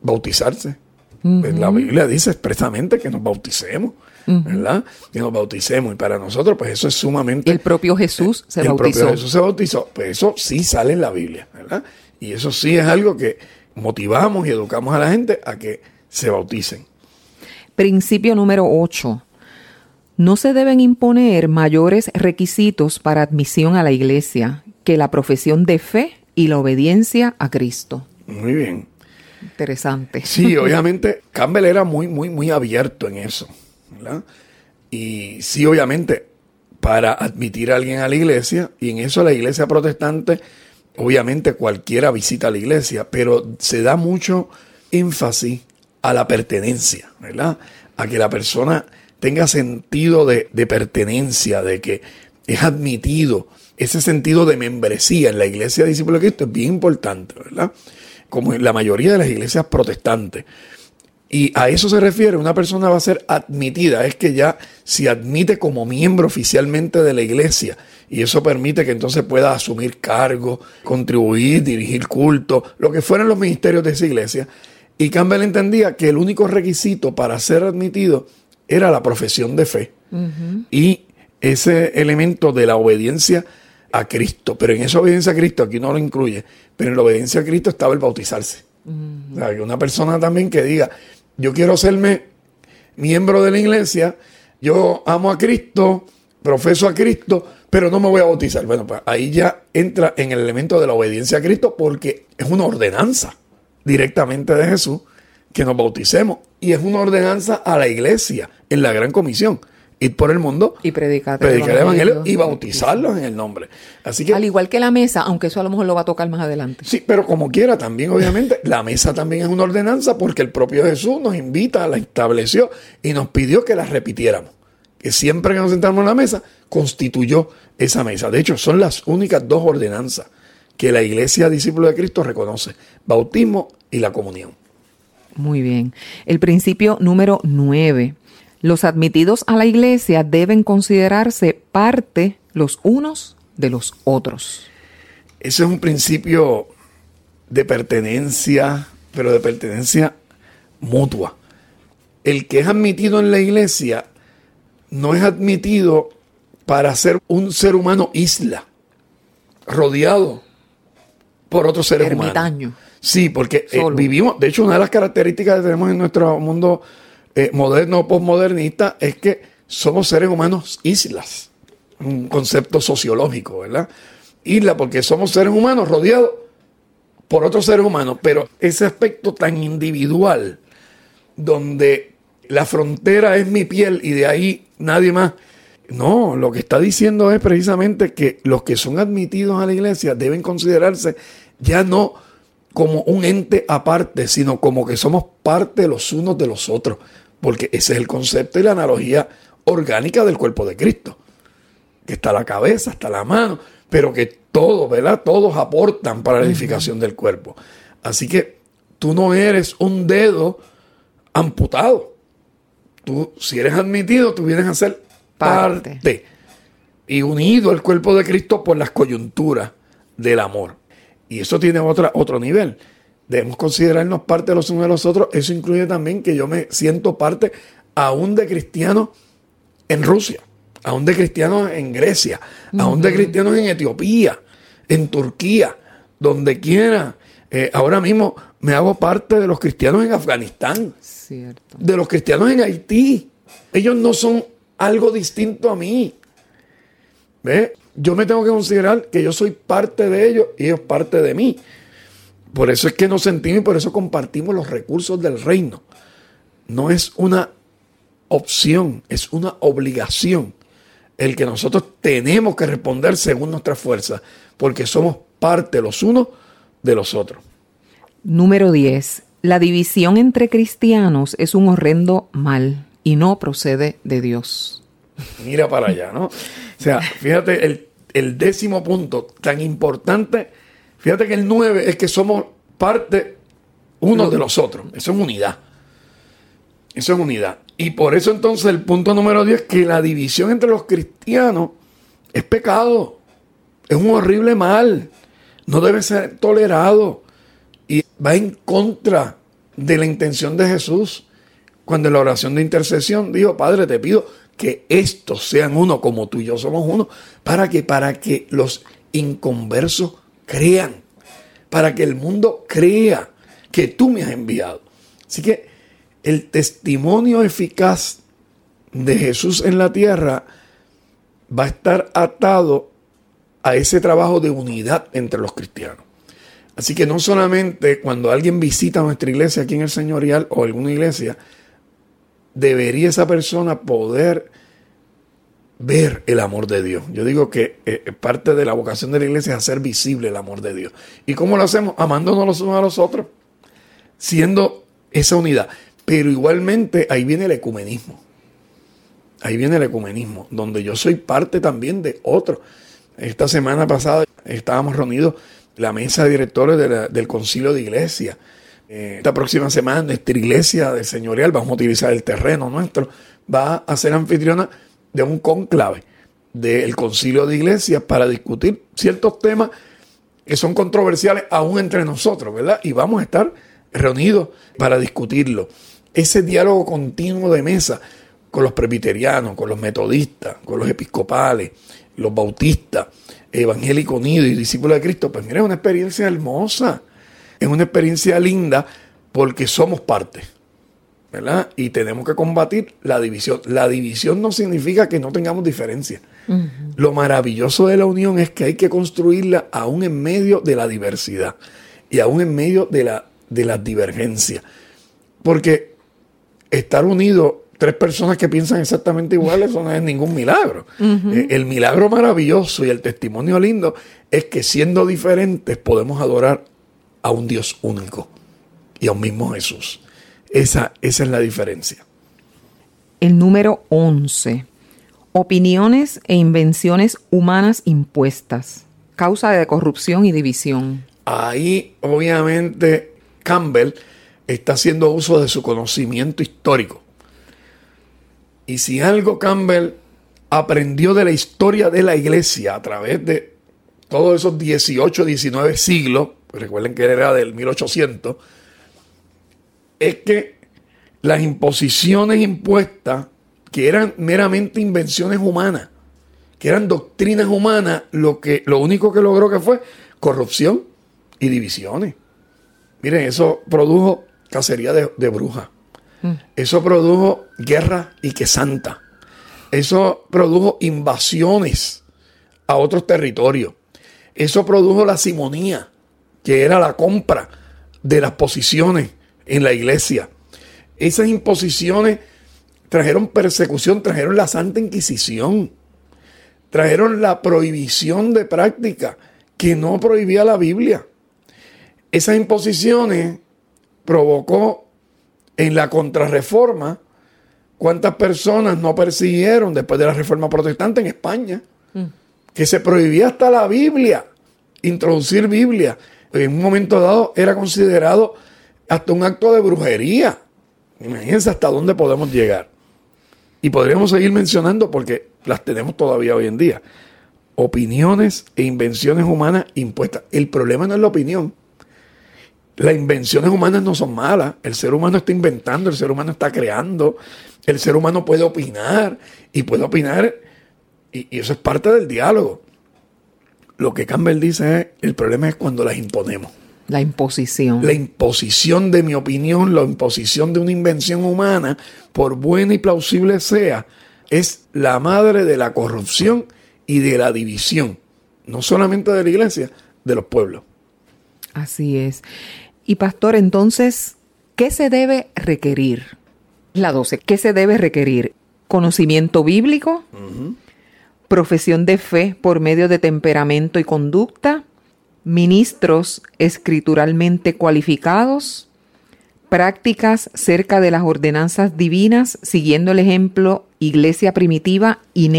Speaker 3: bautizarse. La Biblia dice expresamente que nos bauticemos. ¿verdad? Que nos bauticemos. Y para nosotros, pues eso es sumamente.
Speaker 2: El propio Jesús se
Speaker 3: el
Speaker 2: bautizó.
Speaker 3: propio Jesús se bautizó. Pues eso sí sale en la Biblia, ¿verdad? Y eso sí es algo que motivamos y educamos a la gente a que se bauticen.
Speaker 2: Principio número 8. No se deben imponer mayores requisitos para admisión a la iglesia que la profesión de fe y la obediencia a Cristo.
Speaker 3: Muy bien.
Speaker 2: Interesante.
Speaker 3: Sí, obviamente Campbell era muy, muy, muy abierto en eso. ¿verdad? Y sí, obviamente, para admitir a alguien a la iglesia, y en eso la iglesia protestante, obviamente cualquiera visita la iglesia, pero se da mucho énfasis a la pertenencia, ¿verdad? A que la persona tenga sentido de, de pertenencia, de que es admitido. Ese sentido de membresía en la iglesia de discípulos de Cristo es bien importante, ¿verdad? Como en la mayoría de las iglesias protestantes. Y a eso se refiere, una persona va a ser admitida, es que ya se admite como miembro oficialmente de la iglesia y eso permite que entonces pueda asumir cargo, contribuir, dirigir culto, lo que fueran los ministerios de esa iglesia. Y Campbell entendía que el único requisito para ser admitido era la profesión de fe y ese elemento de la obediencia a Cristo. Pero en esa obediencia a Cristo, aquí no lo incluye, pero en la obediencia a Cristo estaba el bautizarse. O sea, que una persona también que diga, yo quiero serme miembro de la iglesia, yo amo a Cristo, profeso a Cristo, pero no me voy a bautizar. Bueno, pues ahí ya entra en el elemento de la obediencia a Cristo porque es una ordenanza directamente de Jesús que nos bauticemos y es una ordenanza a la iglesia en la gran comisión. Ir por el mundo,
Speaker 2: Y predicar,
Speaker 3: predicar el evangelio y bautizarlos en el nombre. Así que
Speaker 2: Al igual que la mesa, aunque eso a lo mejor lo va a tocar más adelante.
Speaker 3: Sí, pero como quiera, también obviamente la mesa también es una ordenanza porque el propio Jesús nos invita, la estableció y nos pidió que la repitiéramos. Que siempre que nos sentamos en la mesa, constituyó esa mesa. De hecho, son las únicas dos ordenanzas que la iglesia discípulo de Cristo reconoce. Bautismo y la comunión.
Speaker 2: Muy bien. El principio número 9. Los admitidos a la iglesia deben considerarse parte los unos de los otros.
Speaker 3: Ese es un principio de pertenencia, pero de pertenencia mutua. El que es admitido en la iglesia no es admitido para ser un ser humano isla, rodeado por otros seres
Speaker 2: Ermitaño.
Speaker 3: humanos. Sí, porque eh, vivimos, de hecho, una de las características que tenemos en nuestro mundo eh, moderno o postmodernista es que somos seres humanos islas. Un concepto sociológico, ¿verdad? Isla, porque somos seres humanos rodeados por otros seres humanos, pero ese aspecto tan individual, donde la frontera es mi piel y de ahí nadie más. No, lo que está diciendo es precisamente que los que son admitidos a la iglesia deben considerarse ya no como un ente aparte, sino como que somos parte los unos de los otros, porque ese es el concepto y la analogía orgánica del cuerpo de Cristo, que está la cabeza, está la mano, pero que todos, ¿verdad? Todos aportan para la edificación del cuerpo. Así que tú no eres un dedo amputado. Tú, si eres admitido, tú vienes a ser
Speaker 2: Parte.
Speaker 3: parte y unido al cuerpo de Cristo por las coyunturas del amor. Y eso tiene otra, otro nivel. Debemos considerarnos parte de los unos de los otros. Eso incluye también que yo me siento parte aún de cristianos en Rusia, aún de cristianos en Grecia, aún de cristianos en Etiopía, en Turquía, donde quiera. Eh, ahora mismo me hago parte de los cristianos en Afganistán
Speaker 2: Cierto.
Speaker 3: de los cristianos en Haití. Ellos no son algo distinto a mí. ¿Ve? Yo me tengo que considerar que yo soy parte de ellos y ellos parte de mí. Por eso es que nos sentimos y por eso compartimos los recursos del reino. No es una opción, es una obligación el que nosotros tenemos que responder según nuestra fuerza, porque somos parte los unos de los otros.
Speaker 2: Número 10. La división entre cristianos es un horrendo mal y no procede de Dios.
Speaker 3: Mira para allá, ¿no? O sea, fíjate el, el décimo punto tan importante. Fíjate que el nueve es que somos parte unos de los otros. Eso es unidad. Eso es unidad. Y por eso entonces el punto número 10 que la división entre los cristianos es pecado. Es un horrible mal. No debe ser tolerado. Y va en contra de la intención de Jesús cuando en la oración de intercesión dijo, Padre, te pido que estos sean uno como tú y yo somos uno, para que para que los inconversos crean, para que el mundo crea que tú me has enviado. Así que el testimonio eficaz de Jesús en la tierra va a estar atado a ese trabajo de unidad entre los cristianos. Así que no solamente cuando alguien visita nuestra iglesia aquí en el Señorial o alguna iglesia, debería esa persona poder ver el amor de Dios. Yo digo que eh, parte de la vocación de la iglesia es hacer visible el amor de Dios. ¿Y cómo lo hacemos? Amándonos los unos a los otros, siendo esa unidad. Pero igualmente ahí viene el ecumenismo. Ahí viene el ecumenismo, donde yo soy parte también de otro. Esta semana pasada estábamos reunidos la mesa de directores del concilio de iglesia. Eh, esta próxima semana nuestra iglesia del señorial, vamos a utilizar el terreno nuestro, va a ser anfitriona de un conclave del concilio de iglesias para discutir ciertos temas que son controversiales aún entre nosotros, ¿verdad? Y vamos a estar reunidos para discutirlo. Ese diálogo continuo de mesa con los presbiterianos, con los metodistas, con los episcopales, los bautistas, evangélicos unidos y discípulos de Cristo, pues mira, es una experiencia hermosa, es una experiencia linda porque somos parte, ¿verdad? Y tenemos que combatir la división. La división no significa que no tengamos diferencia. Lo maravilloso de la unión es que hay que construirla aún en medio de la diversidad y aún en medio de la, de las divergencias. Porque estar unidos tres personas que piensan exactamente igual, eso no es ningún milagro. Eh, el milagro maravilloso y el testimonio lindo es que siendo diferentes podemos adorar a un Dios único y a un mismo Jesús. Esa, esa es la diferencia.
Speaker 2: El número 11. Opiniones e invenciones humanas impuestas. Causa de corrupción y división.
Speaker 3: Ahí, obviamente, Campbell está haciendo uso de su conocimiento histórico y si algo Campbell aprendió de la historia de la iglesia a través de todos esos 18, 19 siglos, recuerden que era del 1800, es que las imposiciones impuestas, que eran meramente invenciones humanas, que eran doctrinas humanas, lo, que, lo único que logró que fue corrupción y divisiones. Miren, eso produjo cacería de, de brujas. Eso produjo guerra y que santa. Eso produjo invasiones a otros territorios. Eso produjo la simonía, que era la compra de las posiciones en la iglesia. Esas imposiciones trajeron persecución, trajeron la Santa Inquisición, trajeron la prohibición de práctica que no prohibía la Biblia. Esas imposiciones provocó en la contrarreforma, ¿cuántas personas no persiguieron después de la reforma protestante en España? Mm. Que se prohibía hasta la Biblia, introducir Biblia. En un momento dado era considerado hasta un acto de brujería. Imagínense hasta dónde podemos llegar. Y podríamos seguir mencionando porque las tenemos todavía hoy en día. Opiniones e invenciones humanas impuestas. El problema no es la opinión. Las invenciones humanas no son malas. El ser humano está inventando, el ser humano está creando, el ser humano puede opinar y puede opinar y, eso es parte del diálogo. Lo que Campbell dice es, el problema es cuando las imponemos.
Speaker 2: La imposición.
Speaker 3: La imposición de mi opinión, la imposición de una invención humana, por buena y plausible sea, es la madre de la corrupción y de la división, no solamente de la iglesia, de los pueblos.
Speaker 2: Así es. Y pastor, entonces, ¿qué se debe requerir? La 12, ¿qué se debe requerir? Conocimiento bíblico, profesión de fe por medio de temperamento y conducta, ministros escrituralmente cualificados, prácticas cerca de las ordenanzas divinas, siguiendo el ejemplo Iglesia Primitiva y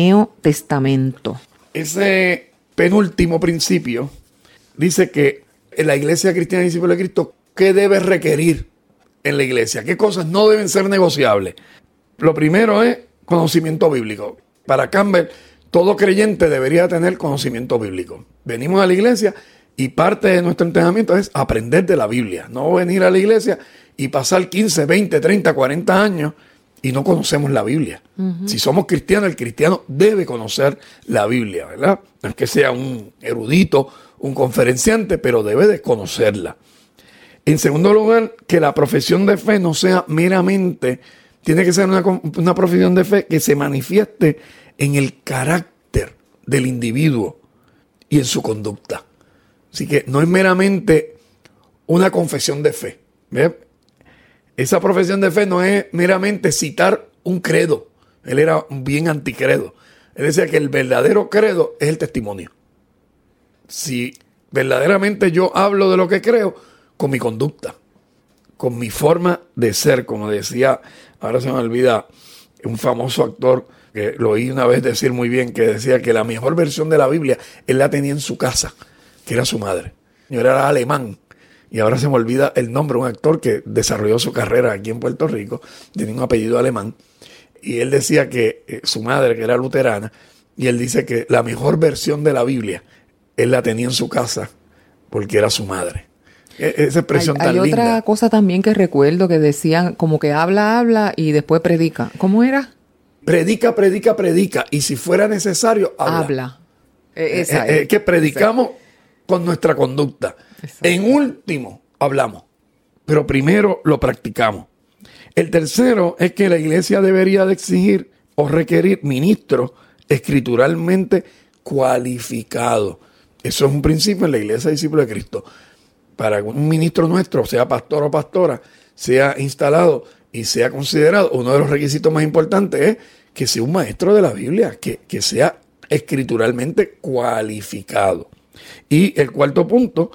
Speaker 2: Testamento.
Speaker 3: Ese penúltimo principio dice que en la iglesia cristiana y discípulo de Cristo, ¿qué debe requerir en la iglesia? ¿Qué cosas no deben ser negociables? Lo primero es conocimiento bíblico. Para Campbell, todo creyente debería tener conocimiento bíblico. Venimos a la iglesia Y parte de nuestro entrenamiento es aprender de la Biblia, no venir a la iglesia y pasar 15, 20, 30, 40 años y no conocemos la Biblia. Si somos cristianos, el cristiano debe conocer la Biblia, ¿verdad? No es que sea un erudito, un conferenciante, pero debe de conocerla. En segundo lugar, que la profesión de fe no sea meramente, tiene que ser una, una profesión de fe que se manifieste en el carácter del individuo y en su conducta. Así que no es meramente una confesión de fe. Esa profesión de fe no es meramente citar un credo. Él era bien anticredo. Él decía que el verdadero credo es el testimonio. Si verdaderamente yo hablo de lo que creo, con mi conducta, con mi forma de ser, como decía, ahora se me olvida, un famoso actor que lo oí una vez decir muy bien, que decía que la mejor versión de la Biblia él la tenía en su casa que era su madre. Yo era alemán. Y ahora se me olvida el nombre, un actor que desarrolló su carrera aquí en Puerto Rico, tenía un apellido alemán. Y él decía que eh, su madre, que era luterana, y él dice que la mejor versión de la Biblia, él la tenía en su casa porque era su madre. E, esa expresión
Speaker 2: hay,
Speaker 3: tan
Speaker 2: hay otra cosa también que recuerdo que decían como que habla, habla y después predica. ¿Cómo era?
Speaker 3: Predica, predica, predica. Y si fuera necesario, habla.
Speaker 2: Habla. E,
Speaker 3: Eh,
Speaker 2: esa
Speaker 3: eh,
Speaker 2: es.
Speaker 3: que predicamos con nuestra conducta.
Speaker 2: Exacto.
Speaker 3: En último, hablamos, pero primero lo practicamos. El tercero es que la iglesia debería de exigir o requerir ministros escrituralmente cualificados. Eso es un principio en la iglesia discípulo de Cristo. Para que un ministro nuestro, sea pastor o pastora, sea instalado y sea considerado, uno de los requisitos más importantes es que sea un maestro de la Biblia, que, que sea escrituralmente cualificado. Y el cuarto punto,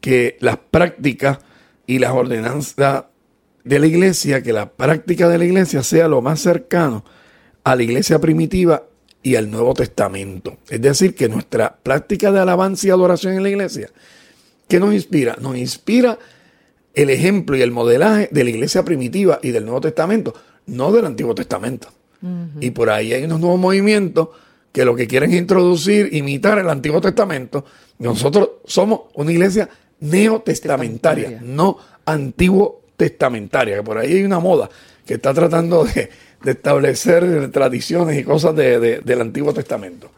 Speaker 3: que las prácticas y las ordenanzas de la iglesia, que la práctica de la iglesia sea lo más cercano a la iglesia primitiva y al Nuevo Testamento. Es decir, que nuestra práctica de alabanza y adoración en la iglesia, ¿qué nos inspira? Nos inspira el ejemplo y el modelaje de la iglesia primitiva y del Nuevo Testamento, no del Antiguo Testamento. Y por ahí hay unos nuevos movimientos que lo que quieren es introducir, imitar el Antiguo Testamento. Nosotros somos una iglesia neotestamentaria,
Speaker 2: Testamentaria.
Speaker 3: no antiguo testamentaria, que por ahí hay una moda que está tratando de, de establecer tradiciones y cosas de- de- del Antiguo Testamento.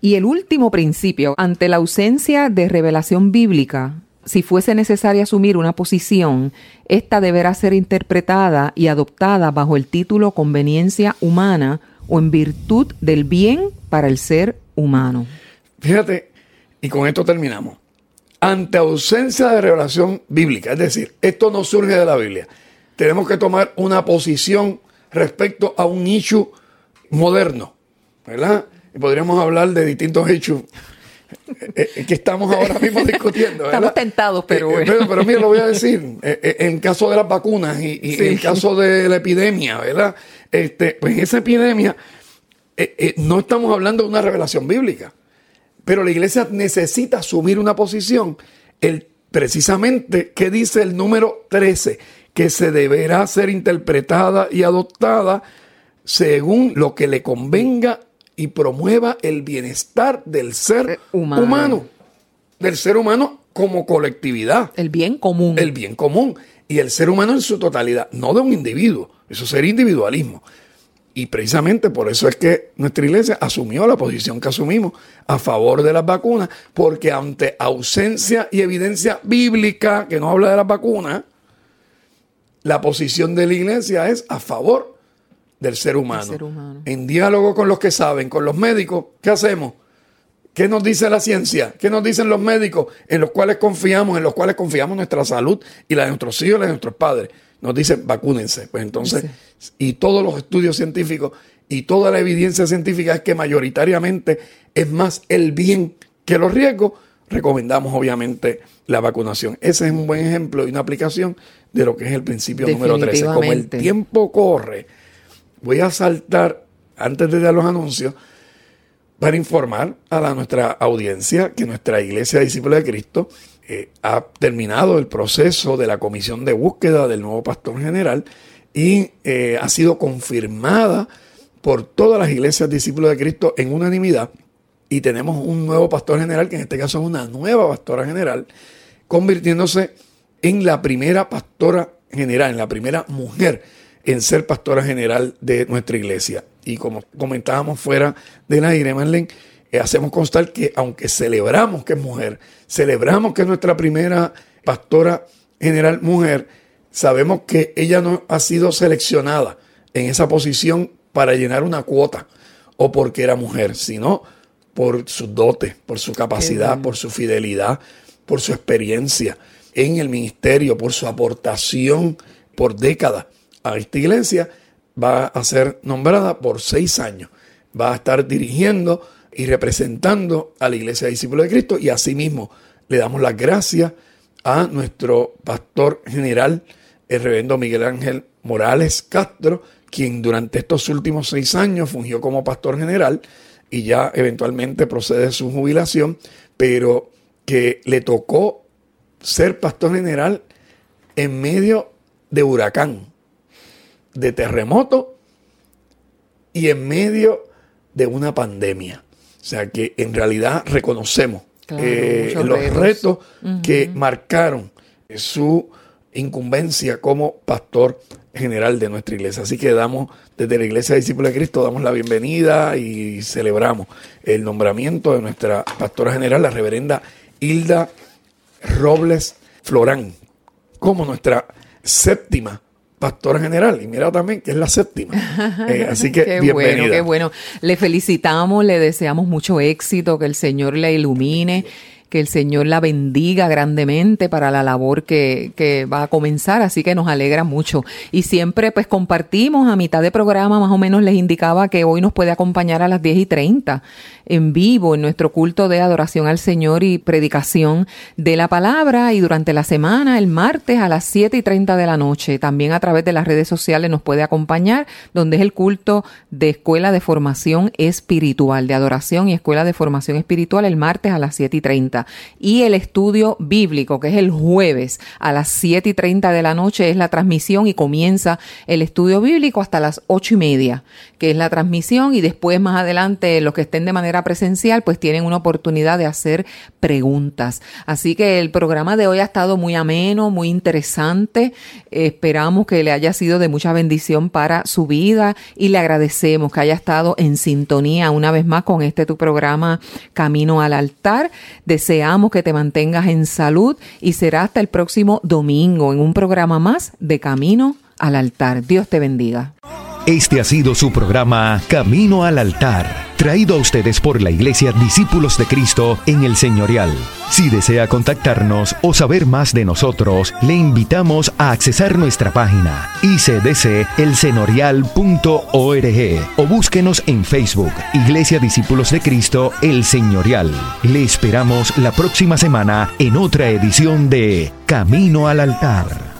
Speaker 2: Y el último principio, ante la ausencia de revelación bíblica, si fuese necesario asumir una posición, esta deberá ser interpretada y adoptada bajo el título conveniencia humana o en virtud del bien para el ser humano.
Speaker 3: Fíjate, y con esto terminamos. Ante ausencia de revelación bíblica, es decir, esto no surge de la Biblia, tenemos que tomar una posición respecto a un issue moderno, ¿verdad? Y podríamos hablar de distintos issues eh, eh, que estamos ahora mismo discutiendo. ¿verdad?
Speaker 2: Estamos tentados, pero
Speaker 3: Eh,
Speaker 2: bueno.
Speaker 3: pero, pero mira, lo voy a decir. en caso de las vacunas y, y
Speaker 2: Sí.
Speaker 3: en caso de la epidemia, ¿verdad? Este, pues esa epidemia, eh, eh, no estamos hablando de una revelación bíblica. Pero la iglesia necesita asumir una posición. El, precisamente, ¿qué dice el número 13? Que se deberá ser interpretada y adoptada según lo que le convenga y promueva el bienestar del ser
Speaker 2: Eh, humano.
Speaker 3: humano. Del ser humano como colectividad
Speaker 2: El bien común.
Speaker 3: el bien común y el ser humano en su totalidad, no de un individuo. Eso sería individualismo. Y precisamente por eso es que nuestra iglesia asumió la posición que asumimos a favor de las vacunas, porque ante ausencia y evidencia bíblica que no habla de las vacunas, la posición de la iglesia es a favor del ser humano.
Speaker 2: ser humano.
Speaker 3: En diálogo con los que saben, con los médicos, ¿qué hacemos? ¿Qué nos dice la ciencia? ¿Qué nos dicen los médicos en los cuales confiamos, en los cuales confiamos nuestra salud y la de nuestros hijos y la de nuestros padres? Nos dicen vacúnense. Pues entonces, y todos los estudios científicos y toda la evidencia científica es que mayoritariamente es más el bien que los riesgos. Recomendamos obviamente la vacunación. Ese es un buen ejemplo y una aplicación de lo que es el principio número 13. Como el tiempo corre, voy a saltar antes de dar los anuncios para informar a la, nuestra audiencia que nuestra iglesia discípula de Cristo eh, ha terminado el proceso de la comisión de búsqueda del nuevo pastor general y eh, ha sido confirmada por todas las iglesias discípulos de Cristo en unanimidad. Y tenemos un nuevo pastor general, que en este caso es una nueva pastora general, convirtiéndose en la primera pastora general, en la primera mujer en ser pastora general de nuestra iglesia. Y como comentábamos fuera de la Marlene, eh, hacemos constar que aunque celebramos que es mujer, celebramos que es nuestra primera pastora general mujer, sabemos que ella no ha sido seleccionada en esa posición para llenar una cuota o porque era mujer, sino por su dote, por su capacidad, por su fidelidad, por su experiencia en el ministerio, por su aportación por décadas a esta iglesia, va a ser nombrada por seis años. Va a estar dirigiendo y representando a la iglesia de discípulos de Cristo y asimismo le damos las gracias a nuestro pastor general, el reverendo Miguel Ángel Morales Castro, quien durante estos últimos seis años fungió como pastor general y ya eventualmente procede su jubilación, pero que le tocó ser pastor general en medio de huracán, de terremoto y en medio de una pandemia. O sea que en realidad reconocemos eh, los retos, que marcaron su incumbencia como pastor general de nuestra iglesia. Así que damos, desde la Iglesia de Discípulos de Cristo, damos la bienvenida y celebramos el nombramiento de nuestra pastora general, la reverenda Hilda Robles Florán, como nuestra séptima pastora general. Y mira también que es la séptima. Eh, así que
Speaker 2: qué
Speaker 3: bienvenida.
Speaker 2: bueno, qué bueno. Le felicitamos, le deseamos mucho éxito, que el Señor le ilumine que el Señor la bendiga grandemente para la labor que, que, va a comenzar, así que nos alegra mucho. Y siempre pues compartimos a mitad de programa, más o menos les indicaba que hoy nos puede acompañar a las 10 y 30 en vivo en nuestro culto de adoración al Señor y predicación de la palabra y durante la semana, el martes a las 7 y 30 de la noche, también a través de las redes sociales nos puede acompañar, donde es el culto de Escuela de Formación Espiritual, de adoración y Escuela de Formación Espiritual el martes a las 7 y 30 y el estudio bíblico, que es el jueves a las 7 y 30 de la noche, es la transmisión y comienza el estudio bíblico hasta las 8 y media, que es la transmisión y después más adelante los que estén de manera presencial pues tienen una oportunidad de hacer preguntas. Así que el programa de hoy ha estado muy ameno, muy interesante. Esperamos que le haya sido de mucha bendición para su vida y le agradecemos que haya estado en sintonía una vez más con este tu programa Camino al altar. Deseamos que te mantengas en salud y será hasta el próximo domingo en un programa más de Camino al altar. Dios te bendiga.
Speaker 1: Este ha sido su programa Camino al altar traído a ustedes por la Iglesia Discípulos de Cristo en el Señorial. Si desea contactarnos o saber más de nosotros, le invitamos a accesar nuestra página icdcelsenorial.org o búsquenos en Facebook, Iglesia Discípulos de Cristo El Señorial. Le esperamos la próxima semana en otra edición de Camino al Altar.